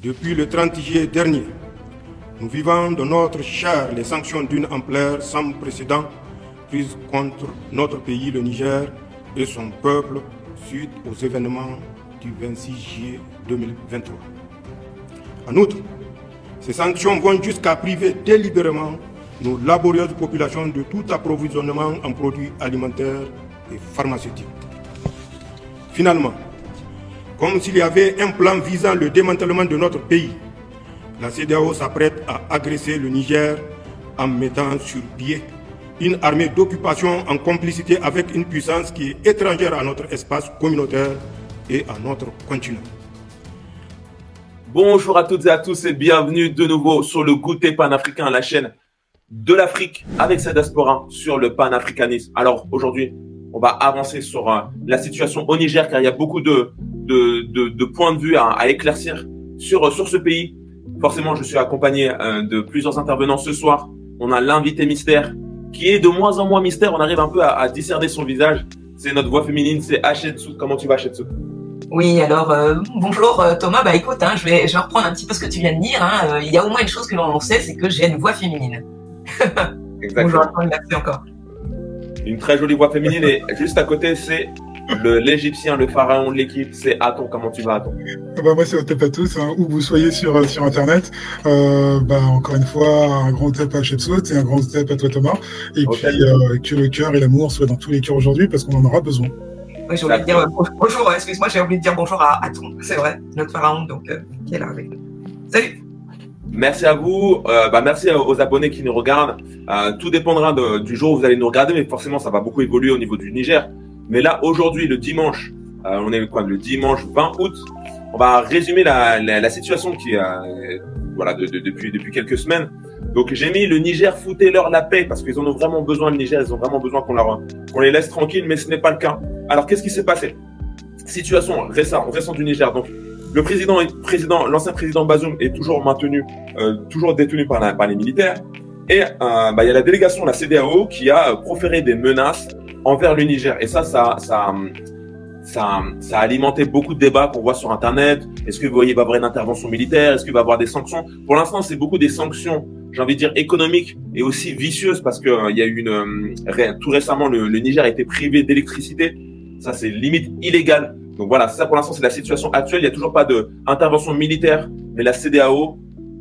Depuis le 30 juillet dernier, nous vivons de notre chair les sanctions d'une ampleur sans précédent prises contre notre pays, le Niger, et son peuple suite aux événements du 26 juillet 2023. En outre, ces sanctions vont jusqu'à priver délibérément nos laborieuses populations de tout approvisionnement en produits alimentaires et pharmaceutiques. Finalement, comme s'il y avait un plan visant le démantèlement de notre pays, la CDAO s'apprête à agresser le Niger en mettant sur pied une armée d'occupation en complicité avec une puissance qui est étrangère à notre espace communautaire et à notre continent. Bonjour à toutes et à tous et bienvenue de nouveau sur le goûter panafricain, la chaîne de l'Afrique avec sa diaspora sur le panafricanisme. Alors aujourd'hui, on va avancer sur euh, la situation au Niger car il y a beaucoup de, de, points de vue à, éclaircir sur, euh, sur ce pays. Forcément, je suis accompagné euh, de plusieurs intervenants ce soir. On a l'invité mystère qui est de moins en moins mystère. On arrive un peu à, discerner son visage. C'est notre voix féminine, c'est Hachetsu. Comment tu vas, Hachetsu? Oui, alors euh, bonjour Thomas. Bah écoute, hein, je, vais, je vais reprendre un petit peu ce que tu viens de dire. Hein. Il y a au moins une chose que l'on sait, c'est que j'ai une voix féminine. Exactement. bonjour, merci encore. Une très jolie voix féminine et juste à côté, c'est l'Égyptien, le, pharaon de l'équipe, c'est Aton. Comment tu vas, Aton? Ah bah Moi, c'est Otep à tous, hein, où vous soyez sur, euh, sur Internet. Euh, bah, encore une fois, un grand Otep à Chepsot et un grand Otep à toi, Thomas. Et puis, euh, que le cœur et l'amour soient dans tous les cœurs aujourd'hui, parce qu'on en aura besoin. Oui, j'ai oublié de dire bonjour, excuse-moi, j'ai oublié de dire bonjour à Aton, c'est vrai, notre pharaon, donc, qui est là avec nous. Salut Merci à vous. bah, merci aux abonnés qui nous regardent. tout dépendra du jour où vous allez nous regarder, mais forcément, ça va beaucoup évoluer au niveau du Niger. Mais là, aujourd'hui, le dimanche, euh, on est quoi Le dimanche 20 août, on va résumer la, la, la situation qui euh, voilà de, de, depuis depuis quelques semaines. Donc j'ai mis le Niger foutez-leur la paix parce qu'ils en ont vraiment besoin le Niger, ils ont vraiment besoin qu'on leur qu'on les laisse tranquilles, mais ce n'est pas le cas. Alors qu'est-ce qui s'est passé? Situation récente, récente du Niger. Donc le président, président, l'ancien président Bazoum est toujours maintenu, euh, toujours détenu par, la, par les militaires. Et euh, bah, il y a la délégation la CDAO qui a proféré des menaces envers le Niger. Et ça, ça, ça, ça, ça a alimenté beaucoup de débats qu'on voit sur Internet. Est-ce que vous voyez va y avoir une intervention militaire? Est-ce qu'il va y avoir des sanctions? Pour l'instant, c'est beaucoup des sanctions, j'ai envie de dire économiques et aussi vicieuses parce que euh, il y a eu une euh, tout récemment le, Niger a été privé d'électricité. Ça, c'est limite illégal. Donc voilà, ça pour l'instant, c'est la situation actuelle. Il n'y a toujours pas d'intervention militaire, mais la CDAO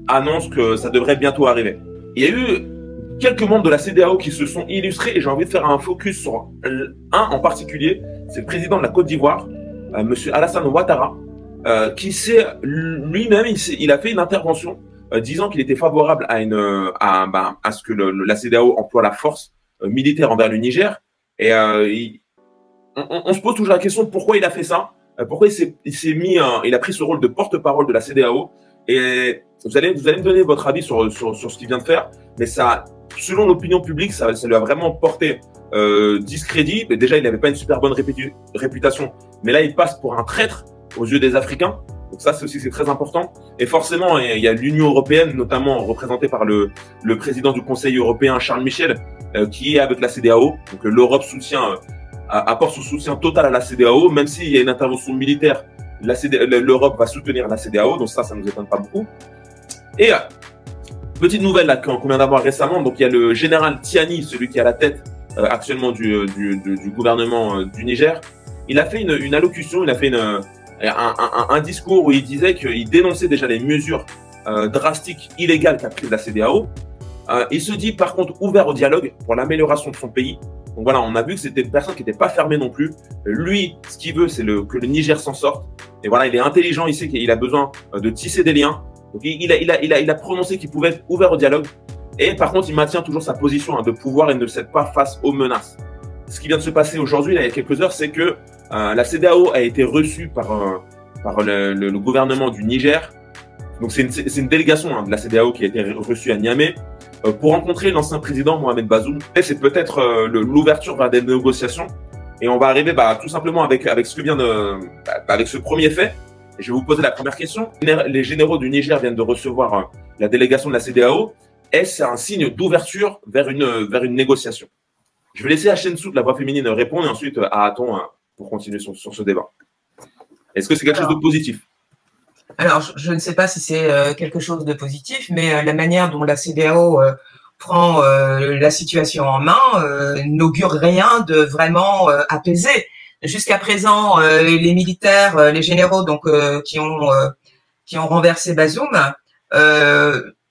annonce que ça devrait bientôt arriver. Il y a eu quelques membres de la CDAO qui se sont illustrés et j'ai envie de faire un focus sur un en particulier, c'est le président de la Côte d'Ivoire, euh, Monsieur Alassane Ouattara, euh, qui s'est lui-même, il, a fait une intervention euh, disant qu'il était favorable à une à, ben, à ce que le, la CDAO emploie la force euh, militaire envers le Niger. Et on, se pose toujours la question pourquoi il a fait ça, pourquoi il s'est mis, il a pris ce rôle de porte-parole de la CDAO. Et vous allez vous allez me donner votre avis sur sur, sur ce qu'il vient de faire, mais ça selon l'opinion publique, ça, lui a vraiment porté euh, discrédit. Mais déjà, il n'avait pas une super bonne réputation, mais là, il passe pour un traître aux yeux des Africains. Donc ça, c'est aussi très important. Et forcément, il y a l'Union européenne, notamment représentée par le, le président du Conseil européen Charles Michel, euh, qui est avec la CDAO. Donc euh, l'Europe soutient, euh, apporte son soutien total à la CDAO, même s'il y a une intervention militaire. L'Europe va soutenir la CDAO, donc ça, ça nous étonne pas beaucoup. Et Petite nouvelle qu'on vient d'avoir récemment, donc il y a le général Tiani, celui qui est à la tête euh, actuellement du, euh, gouvernement euh, du Niger. Il a fait une, allocution, il a fait un, discours où il disait qu'il dénonçait déjà les mesures drastiques, illégales qu'a prises la CDAO. il se dit par contre ouvert au dialogue pour l'amélioration de son pays. Donc voilà, on a vu que c'était une personne qui n'était pas fermée non plus. Lui, ce qu'il veut, c'est que le Niger s'en sorte. Et voilà, il est intelligent, il sait qu'il a besoin de tisser des liens. Donc il, a, prononcé qu'il pouvait être ouvert au dialogue. Et par contre, il maintient toujours sa position hein, de pouvoir et ne cède pas face aux menaces. Ce qui vient de se passer aujourd'hui, il y a quelques heures, c'est que euh, la CDAO a été reçue par, euh, le, gouvernement du Niger. Donc c'est une, délégation hein, de la CDAO qui a été reçue à Niamey euh, pour rencontrer l'ancien président Mohamed Bazoum. C'est peut-être euh, l'ouverture vers des négociations. Et on va arriver bah, tout simplement avec, avec ce que vient de, bah, avec ce premier fait, je vais vous poser la première question. Les généraux du Niger viennent de recevoir euh, la délégation de la CDAO. Est-ce un signe d'ouverture vers une, vers une négociation? Je vais laisser Hachensout, la voix féminine, répondre et ensuite à Aton hein, pour continuer sur, ce débat. Est-ce que c'est quelque chose de positif? Alors, je, ne sais pas si c'est quelque chose de positif, mais la manière dont la CDAO prend la situation en main n'augure rien de vraiment apaisé. Jusqu'à présent, les militaires, les généraux donc qui ont qui ont renversé Bazoum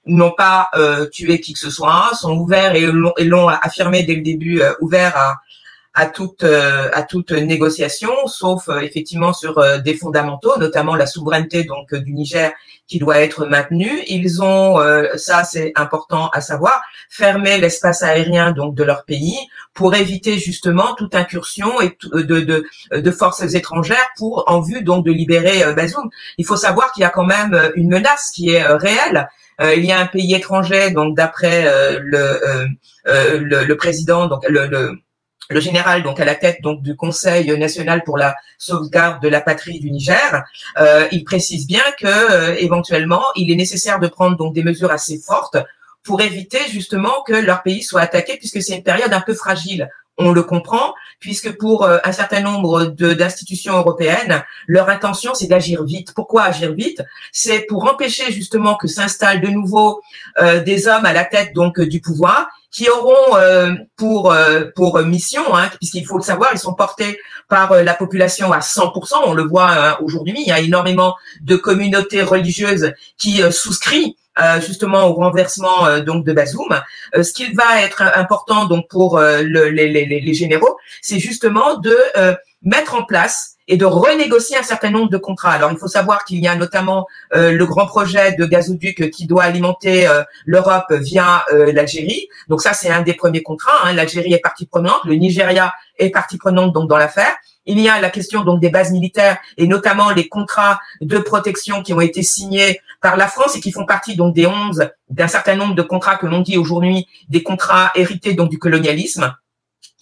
n'ont pas tué qui que ce soit, sont ouverts et l'ont affirmé dès le début, ouverts à à toute euh, à toute négociation, sauf euh, effectivement sur euh, des fondamentaux, notamment la souveraineté donc du Niger qui doit être maintenue. Ils ont, ça c'est important à savoir, fermé l'espace aérien donc de leur pays pour éviter justement toute incursion et de, de, de forces étrangères pour en vue donc de libérer Bazoum. Il faut savoir qu'il y a quand même une menace qui est réelle. il y a un pays étranger, donc d'après le, le, le, président, donc le, le le général donc à la tête donc du Conseil national pour la sauvegarde de la patrie du Niger, euh, il précise bien que euh, éventuellement il est nécessaire de prendre donc des mesures assez fortes pour éviter justement que leur pays soit attaqué puisque c'est une période un peu fragile. On le comprend puisque pour euh, un certain nombre d'institutions européennes, leur intention c'est d'agir vite. Pourquoi agir vite? C'est pour empêcher justement que s'installent de nouveau des hommes à la tête donc du pouvoir qui auront euh, pour euh, pour mission, hein, puisqu'il faut le savoir, ils sont portés par euh, la population à 100%. On le voit hein, aujourd'hui, il y a énormément de communautés religieuses qui souscrivent justement au renversement donc de Bazoum. ce qui va être important donc pour le, les, les, les, généraux, c'est justement de mettre en place et de renégocier un certain nombre de contrats. Alors, il faut savoir qu'il y a notamment euh, le grand projet de gazoduc qui doit alimenter euh, l'Europe via euh, l'Algérie. Donc ça, c'est un des premiers contrats. Hein. L'Algérie est partie prenante, le Nigeria est partie prenante donc dans l'affaire. Il y a la question donc des bases militaires et notamment les contrats de protection qui ont été signés par la France et qui font partie donc des 11 d'un certain nombre de contrats que l'on dit aujourd'hui des contrats hérités donc du colonialisme.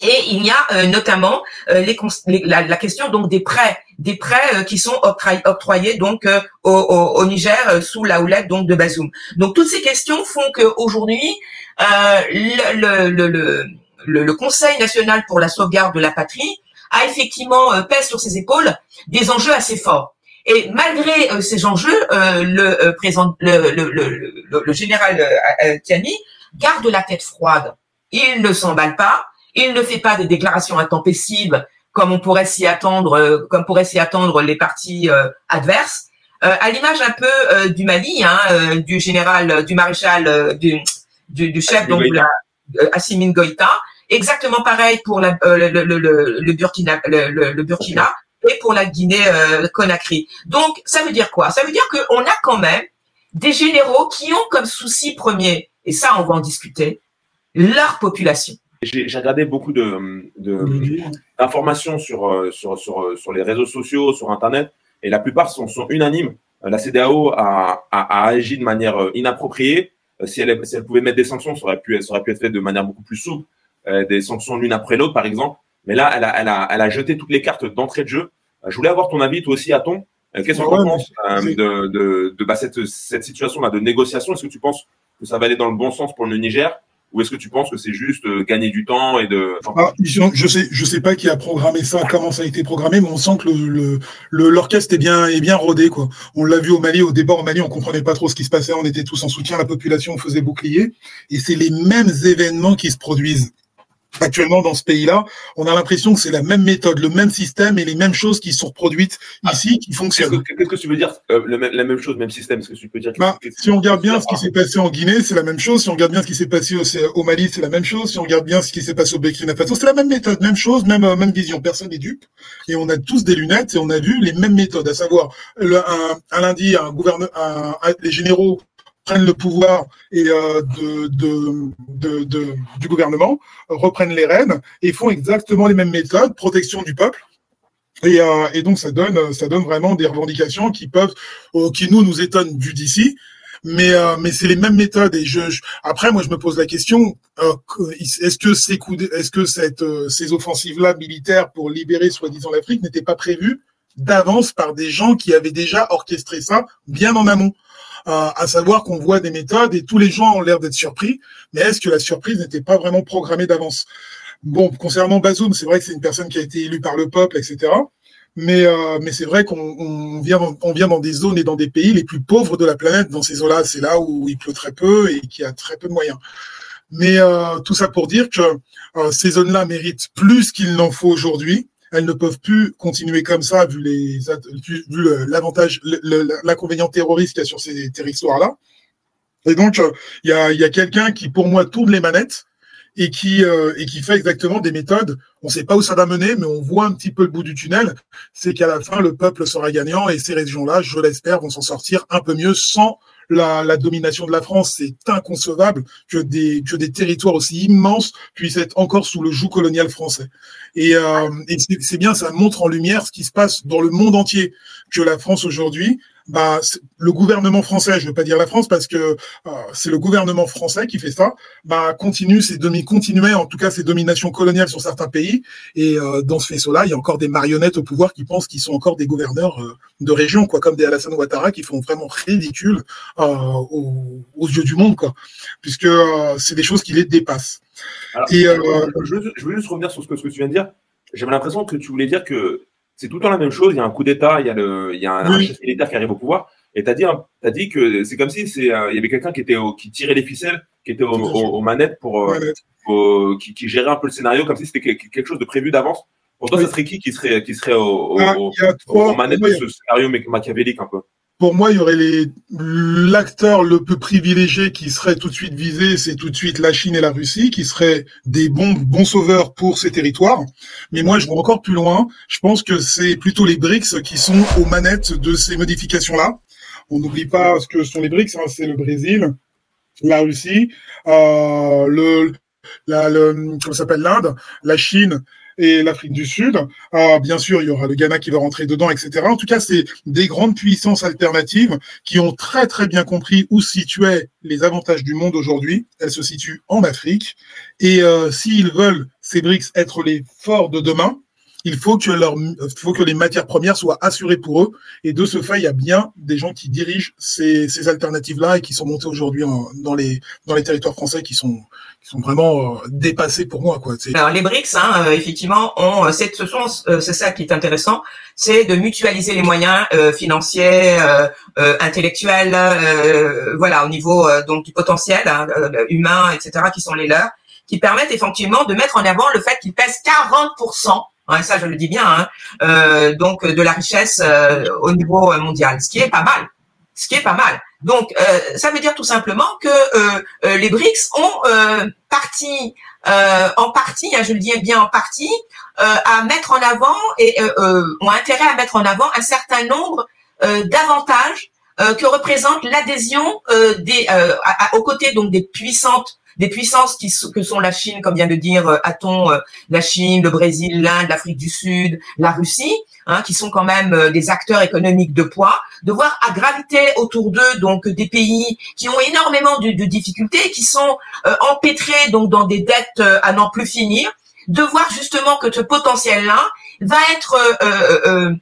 Et il y a euh, notamment euh, les, la, question donc des prêts, des prêts euh, qui sont octroyés, donc au, au, Niger sous la houlette donc de Bazoum. Donc toutes ces questions font qu'aujourd'hui le, le, le, le, Conseil national pour la sauvegarde de la patrie a effectivement pèse sur ses épaules des enjeux assez forts. Et malgré ces enjeux, le, présent, le, le général Tiani garde la tête froide. Il ne s'emballe pas il ne fait pas des déclarations intempestives comme on pourrait s'y attendre, euh, comme pourraient s'y attendre les partis euh, adverses. Euh, à l'image un peu du Mali, hein, du général, du maréchal, du, du, chef donc la, Assimi Goïta. Exactement pareil pour la, le, le, le, le, Burkina, le, Burkina et pour la Guinée-Conakry. Donc ça veut dire quoi? Ça veut dire qu'on a quand même des généraux qui ont comme souci premier, et ça on va en discuter, leur population j'ai regardé beaucoup de d'informations sur, euh, sur, sur, euh, sur les réseaux sociaux, sur Internet, et la plupart sont, sont unanimes. Euh, la CDAO a, a, agi de manière inappropriée. Si elle, si elle pouvait mettre des sanctions, ça aurait pu, ça aurait pu être fait de manière beaucoup plus souple, des sanctions l'une après l'autre, par exemple. Mais là, elle a, elle, a, elle a jeté toutes les cartes d'entrée de jeu. Je voulais avoir ton avis, toi aussi, à ton. Qu'est-ce que tu penses de, de, de bah, cette, cette situation-là de négociation? Est-ce que tu penses que ça va aller dans le bon sens pour le Niger? Ou est-ce que tu penses que c'est juste euh, gagner du temps et de ah, Je sais, je sais pas qui a programmé ça, comment ça a été programmé, mais on sent que le l'orchestre est bien est bien rodé quoi. On l'a vu au Mali, au débord au Mali, on comprenait pas trop ce qui se passait, on était tous en soutien, la population faisait bouclier, et c'est les mêmes événements qui se produisent actuellement dans ce pays-là, on a l'impression que c'est la même méthode, le même système et les mêmes choses qui sont reproduites ah. ici qui fonctionnent. Qu'est-ce que, tu veux dire euh, La même chose, même système Ce que tu peux dire bah, Si on regarde bien ce qui s'est passé en Guinée, c'est la même chose. Si on regarde bien ce qui s'est passé au, Mali, c'est la même chose. Si on regarde bien ce qui s'est passé au Burkina Faso, c'est la même méthode, même chose, même euh, même vision. Personne n'est dupe. Et on a tous des lunettes et on a vu les mêmes méthodes, à savoir un, lundi, un gouverneur, les généraux prennent le pouvoir et euh, de, de, de, du gouvernement, reprennent les rênes et font exactement les mêmes méthodes, protection du peuple. Et, euh, et donc ça donne, ça donne vraiment des revendications qui peuvent, euh, qui nous nous étonnent vu d'ici, mais euh, mais c'est les mêmes méthodes. Et je, après moi je me pose la question euh, est-ce que ces coups, est-ce que cette ces offensives là militaires pour libérer soi-disant l'Afrique n'étaient pas prévues d'avance par des gens qui avaient déjà orchestré ça bien en amont? À savoir qu'on voit des méthodes et tous les gens ont l'air d'être surpris, mais est-ce que la surprise n'était pas vraiment programmée d'avance? Bon, concernant Bazoum, c'est vrai que c'est une personne qui a été élue par le peuple, etc. Mais, euh, mais c'est vrai qu'on on vient, on vient dans des zones et dans des pays les plus pauvres de la planète. Dans ces zones-là, c'est là où il pleut très peu et qu'il y a très peu de moyens. Mais euh, tout ça pour dire que euh, ces zones-là méritent plus qu'il n'en faut aujourd'hui. Elles ne peuvent plus continuer comme ça vu les vu l'avantage, l'inconvénient terroriste qu'il y a sur ces territoires-là. Et donc, il y a, quelqu'un qui, pour moi, tourne les manettes et qui euh, et qui fait exactement des méthodes. On ne sait pas où ça va mener, mais on voit un petit peu le bout du tunnel. C'est qu'à la fin, le peuple sera gagnant et ces régions-là, je l'espère, vont s'en sortir un peu mieux sans la, domination de la France. C'est inconcevable que des que des territoires aussi immenses puissent être encore sous le joug colonial français. Et, euh, et c'est bien, ça montre en lumière ce qui se passe dans le monde entier que la France aujourd'hui bah, le gouvernement français, je ne veux pas dire la France parce que euh, c'est le gouvernement français qui fait ça, bah, continue ses demi continuait en tout cas ses dominations coloniales sur certains pays. Et euh, dans ce faisceau-là, il y a encore des marionnettes au pouvoir qui pensent qu'ils sont encore des gouverneurs euh, de région, quoi, comme des Alassane Ouattara qui font vraiment ridicule aux, aux, yeux du monde, quoi, puisque c'est des choses qui les dépassent. et, je, veux, je, veux, juste revenir sur ce que, ce que tu viens de dire. J'avais l'impression que tu voulais dire que c'est tout le temps la même chose. Il y a un coup d'État, il y a, le, il y a un, chef militaire qui arrive au pouvoir. Et tu as dit, as dit que c'est comme si c'est, euh, il y avait quelqu'un qui était qui tirait les ficelles, qui était aux manettes pour, euh, qui, qui, gérait un peu le scénario comme si c'était quelque chose de prévu d'avance. Pour toi, ça serait qui qui serait qui serait au, ah, aux manettes de ce scénario machiavélique un peu? Pour moi, il y aurait l'acteur le plus privilégié qui serait tout de suite visé, c'est tout de suite la Chine et la Russie, qui seraient des bons bons sauveurs pour ces territoires. Mais moi, je vais encore plus loin. Je pense que c'est plutôt les BRICS qui sont aux manettes de ces modifications-là. On n'oublie pas ce que sont les BRICS. Hein, c'est le Brésil, la Russie, euh, le le, comment s'appelle l'Inde, la Chine et l'Afrique du Sud. Ah, bien sûr, il y aura le Ghana qui va rentrer dedans, etc. En tout cas, c'est des grandes puissances alternatives qui ont très très bien compris où situaient les avantages du monde aujourd'hui. Elles se situent en Afrique. Et euh, s'ils veulent, ces BRICS, être les forts de demain, il faut que, leur, faut que les matières premières soient assurées pour eux. Et de ce fait, il y a bien des gens qui dirigent ces, ces alternatives-là et qui sont montés aujourd'hui dans les, dans les territoires français qui sont, qui sont vraiment euh, dépassés pour moi. Quoi. Alors les BRICS, hein, euh, effectivement, ont, c'est, ce sont, euh, c'est ça qui est intéressant, c'est de mutualiser les moyens financiers, intellectuels, voilà, au niveau donc du potentiel hein, humain, etc., qui sont les leurs, qui permettent effectivement de mettre en avant le fait qu'ils pèsent 40% Ouais, ça je le dis bien, hein, euh, donc de la richesse euh, au niveau euh, mondial, ce qui est pas mal, ce qui est pas mal. Donc euh, ça veut dire tout simplement que euh, les BRICS ont parti, en partie, hein, je le dis bien en partie, à mettre en avant et ont intérêt à mettre en avant un certain nombre d'avantages que représente l'adhésion des, aux côtés donc des puissantes des puissances qui, que sont la Chine, comme vient de dire euh, Aton, euh, la Chine, le Brésil, l'Inde, l'Afrique du Sud, la Russie, hein, qui sont quand même euh, des acteurs économiques de poids, de voir à gravité autour d'eux donc des pays qui ont énormément de, de difficultés, qui sont empêtrés donc dans des dettes à n'en plus finir, de voir justement que ce potentiel-là va être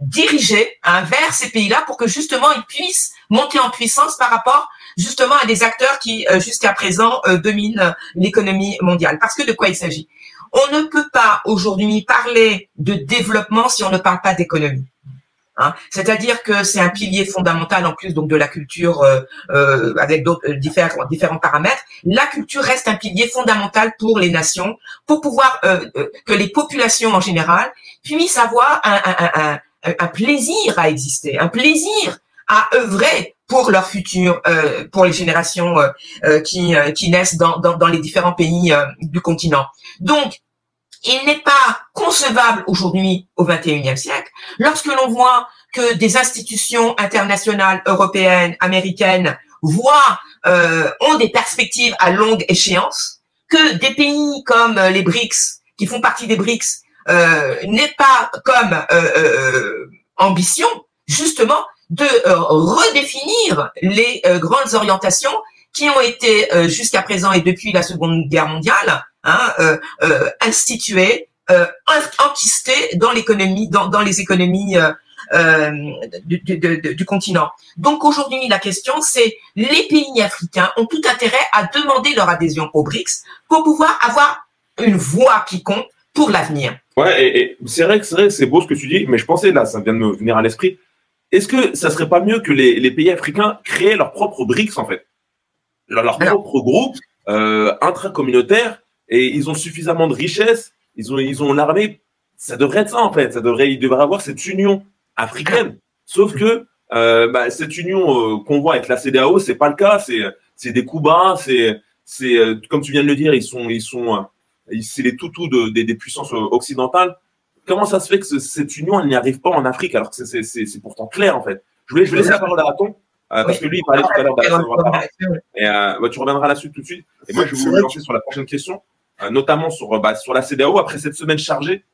dirigé hein, vers ces pays-là pour que justement ils puissent monter en puissance par rapport justement à des acteurs qui euh, jusqu'à présent euh, dominent euh, l'économie mondiale. Parce que de quoi il s'agit? On ne peut pas aujourd'hui parler de développement si on ne parle pas d'économie. Hein. C'est-à-dire que c'est un pilier fondamental en plus donc de la culture euh, avec d'autres différents, différents paramètres. La culture reste un pilier fondamental pour les nations, pour pouvoir que les populations en général puissent avoir un, un, un, un plaisir à exister, un plaisir à œuvrer pour leur futur, euh, pour les générations euh, euh, qui, qui naissent dans, dans, dans, les différents pays du continent. Donc, il n'est pas concevable aujourd'hui au XXIe siècle, lorsque l'on voit que des institutions internationales, européennes, américaines, voient, ont des perspectives à longue échéance, que des pays comme les BRICS, qui font partie des BRICS, n'aient pas comme ambition, justement, de euh, redéfinir les euh, grandes orientations qui ont été euh, jusqu'à présent et depuis la Seconde Guerre mondiale hein, instituées, enquistées dans l'économie, dans, les économies du, continent. Donc aujourd'hui, la question, c'est les pays africains ont tout intérêt à demander leur adhésion aux BRICS pour pouvoir avoir une voix qui compte pour l'avenir. Ouais, et, c'est vrai que c'est beau ce que tu dis, mais je pensais là, ça vient de me venir à l'esprit. Est-ce que ça serait pas mieux que les, pays africains créent leurs propres BRICS en fait, leur, propre groupe euh, intracommunautaire et ils ont suffisamment de richesses, ils ont ils ont l'armée, ça devrait être ça en fait, ça devrait il devrait avoir cette union africaine. Sauf que euh, bah, cette union euh, qu'on voit avec la CDAO, c'est pas le cas, c'est c'est des coups bas, c'est c'est euh, comme tu viens de le dire, ils sont ils sont euh, c'est les toutous de, des, des puissances occidentales comment ça se fait que cette union elle n'y arrive pas en Afrique alors que c'est pourtant clair en fait. Je voulais je vais laisser la parole à Raton euh, parce que lui il parlait tout à l'heure de et euh, bah, tu reviendras là-dessus tout de suite. Et moi je vais vous lancer sur la prochaine question, euh, notamment sur bah, sur la CDAO après cette semaine chargée.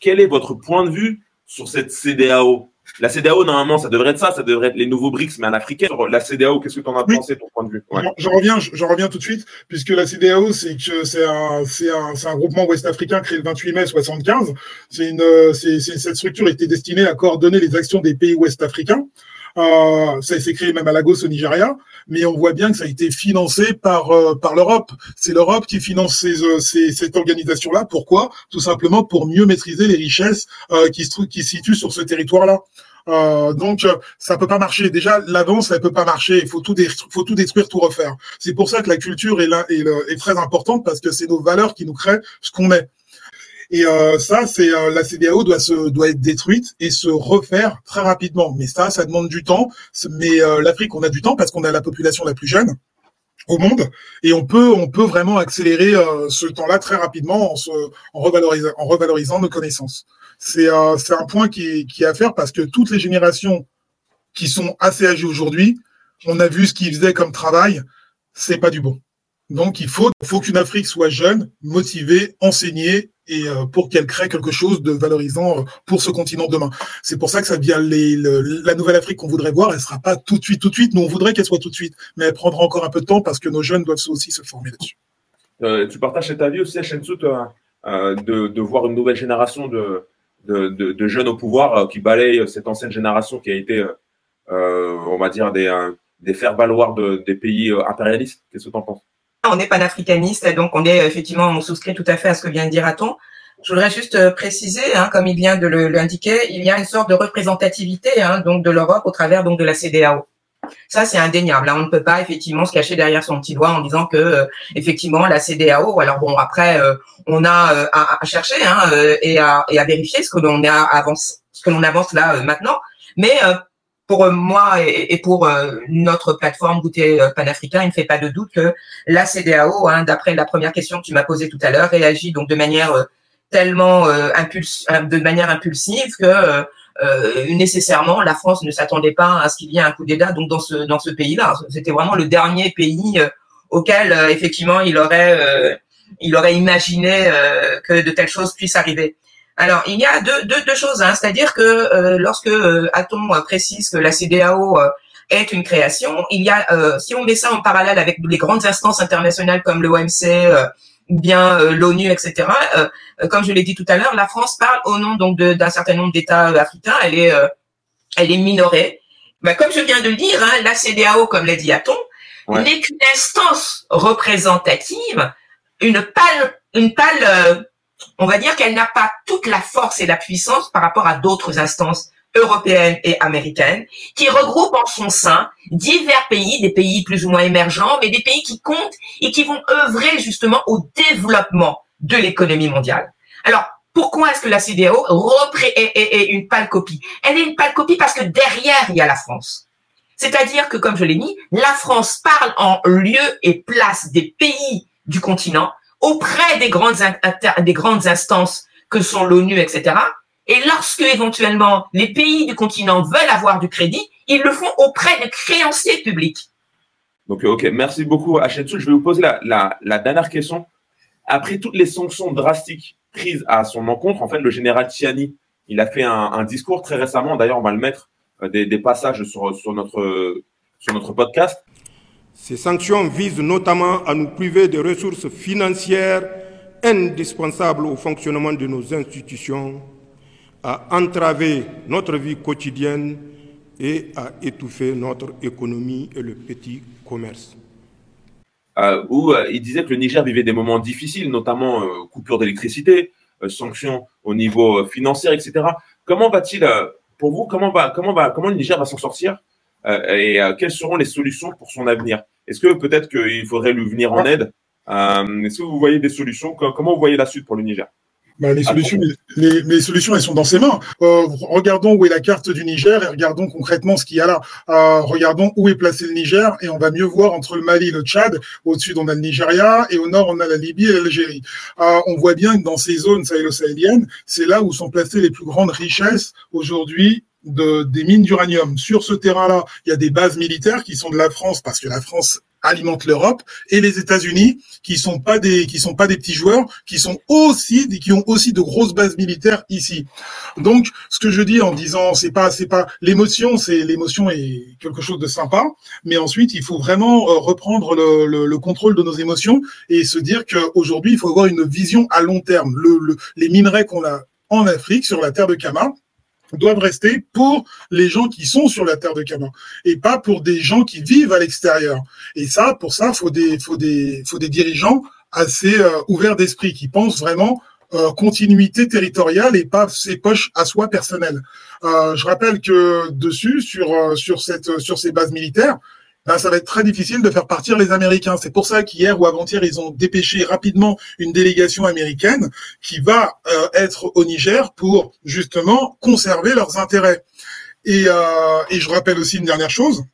Quel est votre point de vue sur cette CDAO la CDAO, normalement, ça devrait être ça, ça devrait être les nouveaux BRICS, mais en africain. La CDAO, qu'est-ce que tu en as pensé, ton point de vue? Je, reviens, je, reviens tout de suite, puisque la CDAO, c'est que c'est un, c'est un, c'est un groupement ouest-africain créé le 28 mai 75. C'est une, c'est, cette structure était destinée à coordonner les actions des pays ouest-africains. Euh, ça s'est créé même à Lagos au Nigeria, mais on voit bien que ça a été financé par euh, par l'Europe. C'est l'Europe qui finance euh, cette organisation-là. Pourquoi? Tout simplement pour mieux maîtriser les richesses euh, qui se qui se situent sur ce territoire-là. Donc ça peut pas marcher. Déjà l'avance, ça peut pas marcher. Il faut tout détruire, faut tout détruire, tout refaire. C'est pour ça que la culture est, là, est, est très importante parce que c'est nos valeurs qui nous créent ce qu'on est. Et euh, ça, c'est euh, la CDAO doit se doit être détruite et se refaire très rapidement. Mais ça, ça demande du temps. Mais euh, l'Afrique, on a du temps parce qu'on a la population la plus jeune au monde et on peut on peut vraiment accélérer ce temps-là très rapidement en, se, en revalorisant en revalorisant nos connaissances. C'est c'est un point qui qui est à faire parce que toutes les générations qui sont assez âgées aujourd'hui, on a vu ce qu'ils faisaient comme travail, c'est pas du bon. Donc il faut, faut qu'une Afrique soit jeune, motivée, enseignée et euh, pour qu'elle crée quelque chose de valorisant euh, pour ce continent demain. C'est pour ça que ça devient les, la nouvelle Afrique qu'on voudrait voir. Elle sure pas tout de suite, tout de suite. Nous, on voudrait qu'elle soit tout de suite, mais elle prendra encore un peu de temps parce que nos jeunes doivent aussi se former là-dessus. Euh, tu partages cet avis aussi, euh, de, voir une nouvelle génération de, jeunes au pouvoir qui balayent cette ancienne génération qui a été, on va dire, des, des faire-valoir de, des pays impérialistes. Qu'est-ce que tu en penses? On est panafricaniste, donc on est effectivement, on souscrit tout à fait à ce que vient de dire Aton. Je voudrais juste euh, préciser, hein, comme il vient de l'indiquer, il y a une sorte de représentativité hein, donc de l'Europe au travers donc de la CDAO. Ça, c'est indéniable. Hein. On ne peut pas effectivement se cacher derrière son petit doigt en disant que euh, effectivement la CDAO. Alors bon, après, euh, on a à, chercher et, à, et à vérifier ce que l'on avance, ce que l'on avance là maintenant. Mais pour moi et, pour euh, notre plateforme Goûter euh, panafricain, il ne fait pas de doute que la CDAO, hein, d'après la première question que tu m'as posée tout à l'heure, réagit donc de manière euh, tellement impulse, de manière impulsive que nécessairement la France ne s'attendait pas à ce qu'il y ait un coup d'État donc dans ce dans ce pays-là. C'était vraiment le dernier pays auquel effectivement il aurait il aurait imaginé que de telles choses puissent arriver. Alors, il y a deux, deux, deux choses, hein. c'est-à-dire que euh, lorsque euh, Atom précise que la CDAO euh, est une création, il y a, euh, si on met ça en parallèle avec les grandes instances internationales comme l'OMC ou bien l'ONU, etc., comme je l'ai dit tout à l'heure, la France parle au nom donc d'un certain nombre d'États africains, elle est, elle est minorée. Ben, comme je viens de le dire, hein, la CDAO, comme l'a dit Atom, n'est qu'une instance représentative, une pâle, une pâle on va dire qu'elle n'a pas toute la force et la puissance par rapport à d'autres instances européennes et américaines, qui regroupent en son sein divers pays, des pays plus ou moins émergents, mais des pays qui comptent et qui vont œuvrer justement au développement de l'économie mondiale. Alors, pourquoi est-ce que la CDAO est, une pâle copie Elle est une pâle copie parce que derrière, il y a la France. C'est-à-dire que, comme je l'ai dit, la France parle en lieu et place des pays du continent auprès des grandes, des grandes instances que sont l'ONU, etc. Et lorsque éventuellement les pays du continent veulent avoir du crédit, ils le font auprès des créanciers publics. Donc, ok, merci beaucoup, Hachetsu. Je vais vous poser la, dernière question. Après toutes les sanctions drastiques prises à son encontre, en fait, le général Tiani, il a fait un, discours très récemment. D'ailleurs, on va le mettre euh, des, passages sur, notre, sur notre podcast. Ces sanctions visent notamment à nous priver des ressources financières indispensables au fonctionnement de nos institutions, à entraver notre vie quotidienne et à étouffer notre économie et le petit commerce. Euh, où euh, il disait que le Niger vivait des moments difficiles, notamment euh, coupure d'électricité, sanctions au niveau financier, etc. Comment va-t-il, pour vous, comment va, comment va, comment le Niger va s'en sortir? Et quelles seront les solutions pour son avenir? Est-ce que peut-être qu'il faudrait lui venir en aide? Est-ce que vous voyez des solutions? Comment vous voyez la suite pour le Niger? Bah, les solutions, les, les, solutions, elles sont dans ses mains. Euh, regardons où est la carte du Niger et regardons concrètement ce qu'il y a là. Euh, regardons où est placé le Niger et on va mieux voir entre le Mali et le Tchad. Au-dessus, on a le Nigeria et au nord, on a la Libye et l'Algérie. Euh, on voit bien que dans ces zones sahélo-sahéliennes, c'est là où sont placées les plus grandes richesses aujourd'hui de, des mines d'uranium. Sur ce terrain-là, il y a des bases militaires qui sont de la France parce que la France alimente l'Europe et les États-Unis qui sont pas des qui sont pas des petits joueurs qui sont aussi qui ont aussi de grosses bases militaires ici. Donc ce que je dis en disant c'est pas c'est pas l'émotion c'est l'émotion est quelque chose de sympa mais ensuite il faut vraiment euh, reprendre le, le, le contrôle de nos émotions et se dire qu'aujourd'hui il faut avoir une vision à long terme. Le, les minerais qu'on a en Afrique sur la terre de Kama doivent rester pour les gens qui sont sur la terre de Kama et pas pour des gens qui vivent à l'extérieur. Et ça, pour ça, faut des, faut des, faut des dirigeants assez euh, ouverts d'esprit qui pensent vraiment euh, continuité territoriale et pas ses poches à soi personnelles. Euh, je rappelle que dessus, sur euh, sur cette sur ces bases militaires, ben, ça va être très difficile de faire partir les Américains. C'est pour ça qu'hier ou avant-hier, ils ont dépêché rapidement une délégation américaine qui va euh, être au Niger pour justement conserver leurs intérêts. Et, euh, et je rappelle aussi une dernière chose,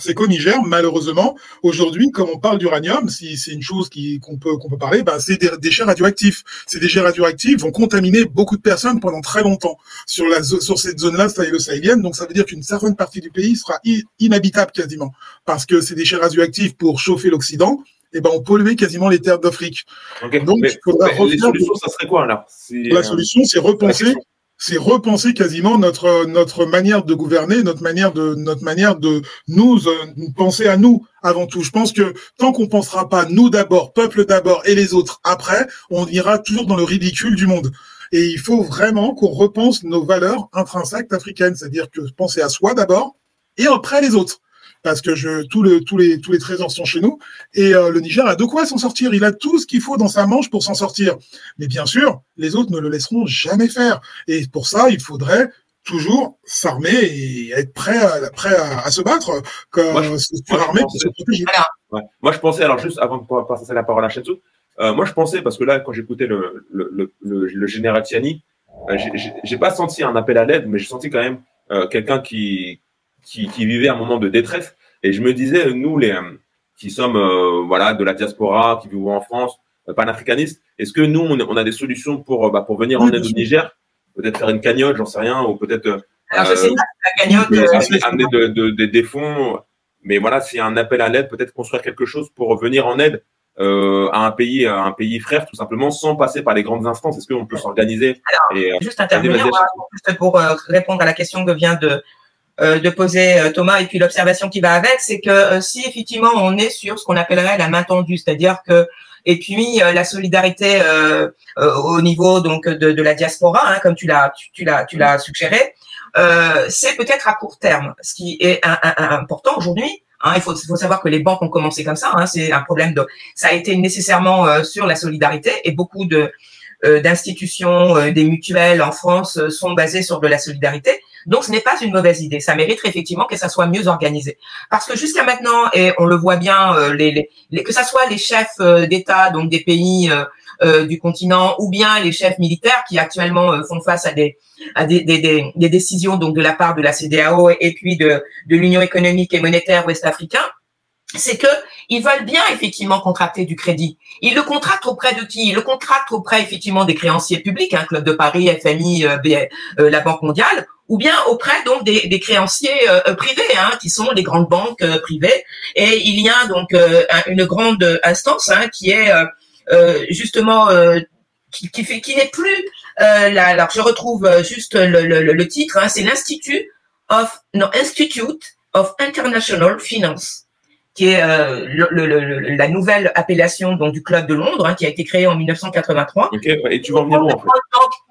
c'est qu'au Niger, malheureusement, aujourd'hui, comme on parle d'uranium, si c'est une chose qu'on peut qu'on peut parler, ben c'est des déchets radioactifs. Ces déchets radioactifs vont contaminer beaucoup de personnes pendant très longtemps sur la sur cette zone-là sahélo-sahélienne. Donc ça veut dire qu'une certaine partie du pays sera inhabitable quasiment parce que ces déchets radioactifs pour chauffer l'Occident, eh ben, on polluait quasiment les terres d'Afrique. Donc, il faudra les solutions, ça serait quoi là La solution, c'est repenser c'est repenser quasiment notre notre manière de gouverner, notre manière de notre manière de nous euh, penser à nous avant tout. Je pense que tant qu'on pensera pas nous d'abord, peuple d'abord et les autres après, on ira toujours dans le ridicule du monde. Et il faut vraiment qu'on repense nos valeurs intrinsèques africaines, c'est-à-dire que penser à soi d'abord et après les autres parce que je, tous, le, tous, les, tous les trésors sont chez nous. Et euh, le Niger a de quoi s'en sortir. Il a tout ce qu'il faut dans sa manche pour s'en sortir. Mais bien sûr, les autres ne le laisseront jamais faire. Et pour ça, il faudrait toujours s'armer et être prêt à, prêt à, se battre comme moi, moi, Moi, je pensais, alors juste avant de passer la parole à Shetsu, euh, moi, je pensais, parce que là, quand j'écoutais le, le, le, le, général Tiani, euh, j'ai pas senti un appel à l'aide, mais j'ai senti quand même euh, quelqu'un qui, qui, qui vivaient un moment de détresse. Et je me disais, nous, les euh, qui sommes euh, voilà de la diaspora, qui vivons en France, euh, panafricanistes, est-ce que nous, on, a des solutions pour bah, pour venir en aide au Niger? Peut-être faire une cagnotte, j'en sais rien, ou peut-être alors, je sais la cagnotte, amener de, de, des fonds. Mais voilà, s'il y a un appel à l'aide, peut-être construire quelque chose pour venir en aide euh, à un pays, à un pays frère, tout simplement, sans passer par les grandes instances. Est-ce qu'on peut s'organiser et, Juste intervenir juste pour répondre à la question que vient de de poser euh, Thomas et puis l'observation qui va avec, c'est que euh, si effectivement on est sur ce qu'on appellerait la main tendue, c'est-à-dire que et puis la solidarité au niveau donc de, de la diaspora, hein, comme tu l'as tu, l'as tu l'as suggéré, c'est peut-être à court terme, ce qui est important aujourd'hui. Hein, il faut, faut, savoir que les banques ont commencé comme ça. Hein, c'est un problème de. Ça a été nécessairement sur la solidarité et beaucoup de d'institutions, des mutuelles en France sont basées sur de la solidarité. Donc, ce n'est pas une mauvaise idée. Ça mérite effectivement que ça soit mieux organisé. Parce que jusqu'à maintenant, et on le voit bien, euh, les, les, que ça soit les chefs euh, d'État, donc des pays euh, du continent, ou bien les chefs militaires qui actuellement font face à des à des, des, des, décisions donc de la part de la CDAO et puis de, de l'Union économique et monétaire ouest-africain, c'est que ils veulent bien effectivement contracter du crédit. Ils le contractent auprès de qui? Ils le contractent auprès effectivement des créanciers publics, hein, Club de Paris, FMI, la Banque mondiale, ou bien auprès donc des, des créanciers euh, privés, hein, qui sont les grandes banques euh, privées. Et il y a donc euh, une grande instance hein, qui est justement qui, qui, fait qui n'est plus là. Alors je retrouve juste le, le, le titre. Hein, c'est l'Institut of no Institute of International Finance qui est euh, le, la nouvelle appellation donc du club de Londres, hein, qui a été créé en 1983. Okay, et tu vas en venir où en fait?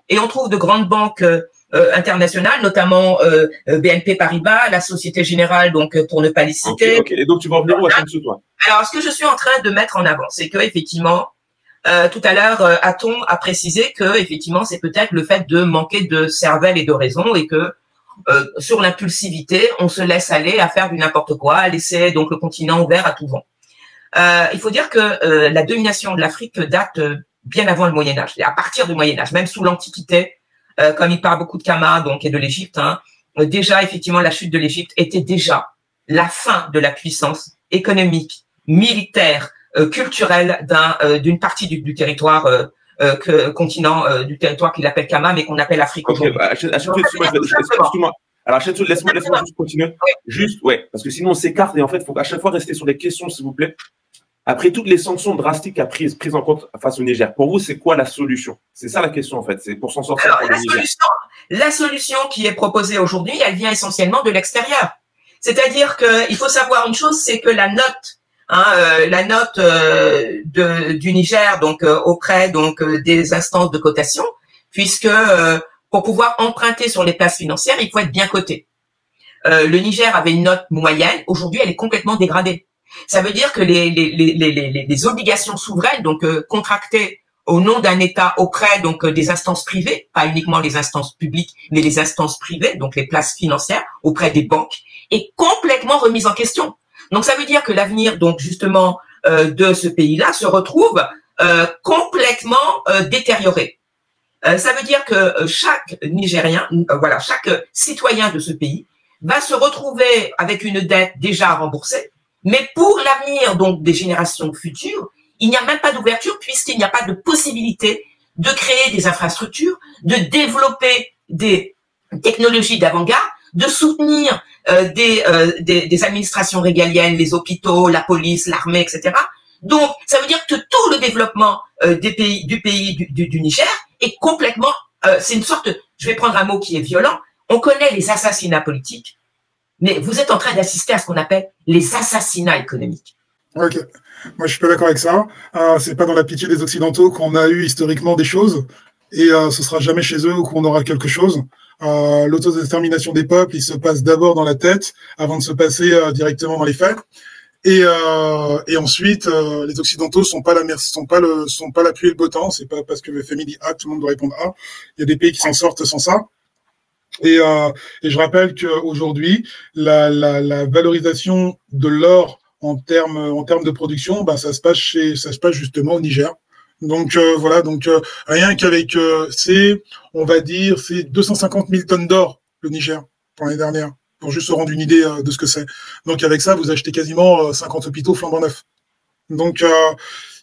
Et on trouve de grandes banques euh, internationales, notamment euh, BNP Paribas, la Société Générale, donc euh, pour ne pas les citer. Okay, Et donc tu vas en venir où à toi? Alors, ce que je suis en train de mettre en avant, c'est que effectivement, tout à l'heure, Aton a précisé que effectivement, c'est peut-être le fait de manquer de cervelle et de raison et que sur l'impulsivité, on se laisse aller à faire du n'importe quoi, à laisser donc le continent ouvert à tout vent. il faut dire que la domination de l'Afrique date bien avant le Moyen Âge, à partir du Moyen Âge, même sous l'Antiquité, comme il parle beaucoup de Kama donc et de l'Égypte, hein, déjà effectivement la chute de l'Égypte était déjà la fin de la puissance économique, militaire, euh, culturelle d'un euh, d'une partie du, du territoire euh, euh que, continent du territoire qu'il appelle Kama, mais qu'on appelle Afrique okay, bah. Alors, laisse-moi laisse juste continuer. Juste, ouais, parce que sinon on s'écarte et en fait, il faut à chaque fois rester sur les questions, s'il vous plaît. Après toutes les sanctions drastiques à prises, prises en compte face au Niger, pour vous, c'est quoi la solution? C'est ça la question en fait. C'est pour s'en sortir. Alors, la, solution, la solution qui est proposée aujourd'hui, elle vient essentiellement de l'extérieur. C'est-à-dire qu'il faut savoir une chose, c'est que la note, hein, euh, la note euh, de, du Niger, donc euh, auprès donc euh, des instances de cotation, puisque euh, pour pouvoir emprunter sur les places financières, il faut être bien coté. le Niger avait une note moyenne, aujourd'hui elle est complètement dégradée. Ça veut dire que les, obligations souveraines, donc contractées au nom d'un État auprès donc des instances privées, pas uniquement les instances publiques, mais les instances privées, donc les places financières auprès des banques, est complètement remise en question. Donc ça veut dire que l'avenir donc justement euh, de ce pays-là se retrouve euh, complètement euh, détérioré. Euh, ça veut dire que euh, chaque Nigérien, euh, voilà, chaque citoyen de ce pays va se retrouver avec une dette déjà remboursée, mais pour l'avenir donc des générations futures, il n'y a même pas d'ouverture puisqu'il n'y a pas de possibilité de créer des infrastructures, de développer des technologies d'avant-garde, de soutenir euh, euh, des, des, administrations régaliennes, les hôpitaux, la police, l'armée, etc. Donc, ça veut dire que tout le développement euh, des du pays du, du, Niger est complètement, c'est une sorte, je vais prendre un mot qui est violent, on connaît les assassinats politiques, mais vous êtes en train d'assister à ce qu'on appelle les assassinats économiques. Ok, moi je suis pas d'accord avec ça. Euh, c'est pas dans la pitié des Occidentaux qu'on a eu historiquement des choses, et euh, ce sera jamais chez eux qu'on aura quelque chose. Euh, L'autodétermination des peuples, il se passe d'abord dans la tête avant de se passer euh, directement dans les faits. Et, euh, et ensuite, les Occidentaux sont pas la merci, sont pas le, sont pas la pluie et le beau temps. C'est pas parce que le FMI dit A, tout le monde doit répondre A. Il y a des pays qui s'en sortent sans ça. Et, euh, et je rappelle qu'aujourd'hui, la, la, la valorisation de l'or en termes en termes de production, bah, ça se passe chez, ça se passe justement au Niger. Donc euh, voilà, donc euh, rien qu'avec euh, c'est, on va dire, c'est 250 000 tonnes d'or le Niger pour l'année dernière, pour juste se rendre une idée de ce que c'est. Donc avec ça, vous achetez quasiment 50 hôpitaux flambant neufs. Donc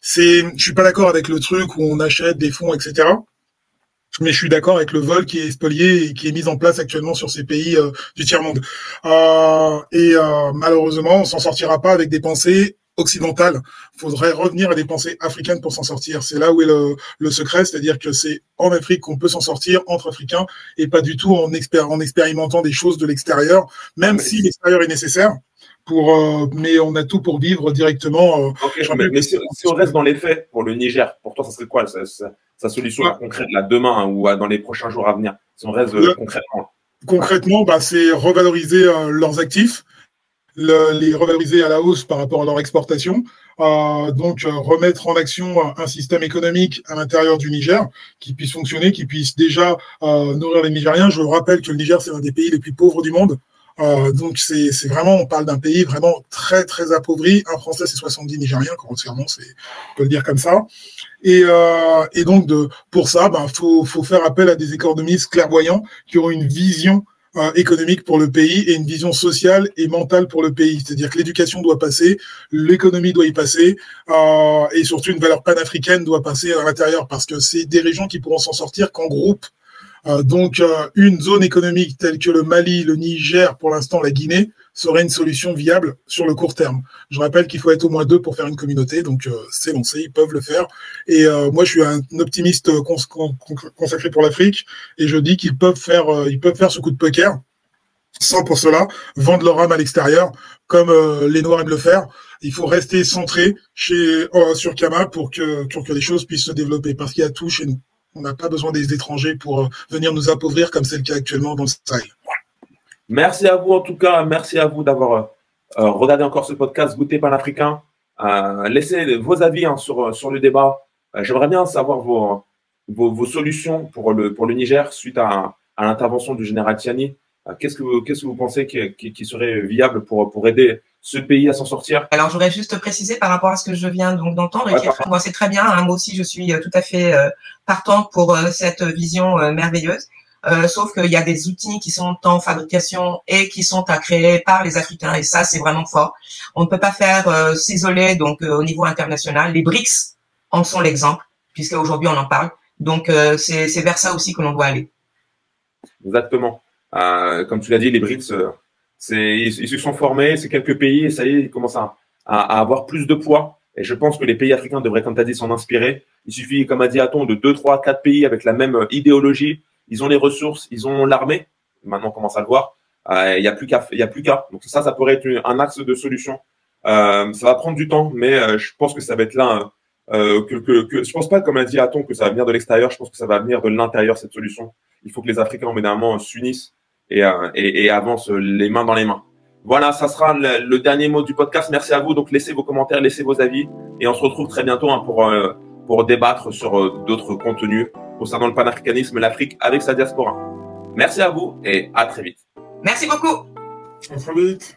c'est, je suis pas d'accord avec le truc où on achète des fonds, etc. Mais je suis d'accord avec le vol qui est spolié et qui est mis en place actuellement sur ces pays du tiers monde. et malheureusement, on s'en sortira pas avec des pensées occidentale. Il faudrait revenir à des pensées africaines pour s'en sortir. C'est là où est le, le secret, c'est-à-dire que c'est en Afrique qu'on peut s'en sortir entre Africains et pas du tout en, expér en expérimentant des choses de l'extérieur, même si l'extérieur est nécessaire. Pour, euh, mais on a tout pour vivre directement. Euh, okay, mais, mais si, si, on reste dans les faits pour le Niger, pour toi, ça serait quoi? Sa solution ouais. concrète là demain hein, ou dans les prochains jours à venir Si on reste euh, concrètement. Concrètement, bah, c'est revaloriser euh, leurs actifs, le, les revaloriser à la hausse par rapport à leur exportation. Euh, donc euh, remettre en action un système économique à l'intérieur du Niger qui puisse fonctionner, qui puisse déjà euh, nourrir les Nigériens. Je rappelle que le Niger c'est l'un des pays les plus pauvres du monde. Euh, donc c'est vraiment, on parle d'un pays vraiment très très appauvri. Un Français c'est 70 Nigériens, grossièrement, c'est on peut le dire comme ça. Et, euh, et donc de, pour ça, ben faut faut faire appel à des économistes clairvoyants qui ont une vision euh, économique pour le pays et une vision sociale et mentale pour le pays. C'est-à-dire que l'éducation doit passer, l'économie doit y passer, euh, et surtout une valeur panafricaine doit passer à l'intérieur, parce que c'est des régions qui pourront s'en sortir qu'en groupe. Euh, donc, euh, une zone économique telle que le Mali, le Niger, pour l'instant la Guinée, serait une solution viable sur le court terme. Je rappelle qu'il faut être au moins deux pour faire une communauté, donc euh, c'est lancé, ils peuvent le faire. Et moi, je suis un optimiste cons consacré pour l'Afrique, et je dis qu'ils peuvent faire, ils peuvent faire ce coup de poker, sans pour cela vendre leur âme à l'extérieur, comme les Noirs aiment le faire. Il faut rester centré sur Kama pour que les choses puissent se développer, parce qu'il y a tout chez nous. On n'a pas besoin des étrangers pour venir nous appauvrir comme c'est le cas actuellement dans le Sahel. Merci à vous en tout cas. Merci à vous d'avoir euh, regardé encore ce podcast Goûter panafricain. Euh, laissez vos avis hein, sur, sur le débat. J'aimerais bien savoir vos, vos, solutions pour le, pour le Niger suite à, à l'intervention du général Tiani. Qu'est-ce que vous, pensez qui, qui, serait viable pour, pour aider ce pays à s'en sortir Alors, j'aurais juste précisé par rapport à ce que je viens donc d'entendre. moi, c'est très bien. Hein, moi aussi, je suis tout à fait partant pour cette vision merveilleuse. Euh, sauf qu'il y a des outils qui sont en fabrication et qui sont à créer par les Africains et ça c'est vraiment fort. On ne peut pas faire euh, s'isoler donc euh, au niveau international. Les BRICS en sont l'exemple puisque aujourd'hui on en parle. Donc c'est vers ça aussi que l'on doit aller. Exactement. comme tu l'as dit, les BRICS, c'est ils, se sont formés, c'est quelques pays et ça y est, ils commencent à, avoir plus de poids. Et je pense que les pays africains devraient, comme tu as dit, s'en inspirer. Il suffit, comme a dit Aton, de deux, trois, quatre pays avec la même idéologie, ils ont les ressources, ils ont l'armée. Maintenant, on commence à le voir. Euh, il n'y a plus qu'à, qu'à. Donc ça, ça pourrait être un axe de solution. Euh, ça va prendre du temps, mais euh, je pense que ça va être là. Euh, que, pense pas, comme a dit Aton, que ça va venir de l'extérieur. Je pense que ça va venir de l'intérieur cette solution. Il faut que les Africains, évidemment, s'unissent et, et, et, avancent les mains dans les mains. Voilà, ça sera le, dernier mot du podcast. Merci à vous. Donc laissez vos commentaires, laissez vos avis, et on se retrouve très bientôt hein, pour pour débattre sur d'autres contenus concernant le panafricanisme, l'Afrique avec sa diaspora. Merci à vous et à très vite. Merci beaucoup. À très vite.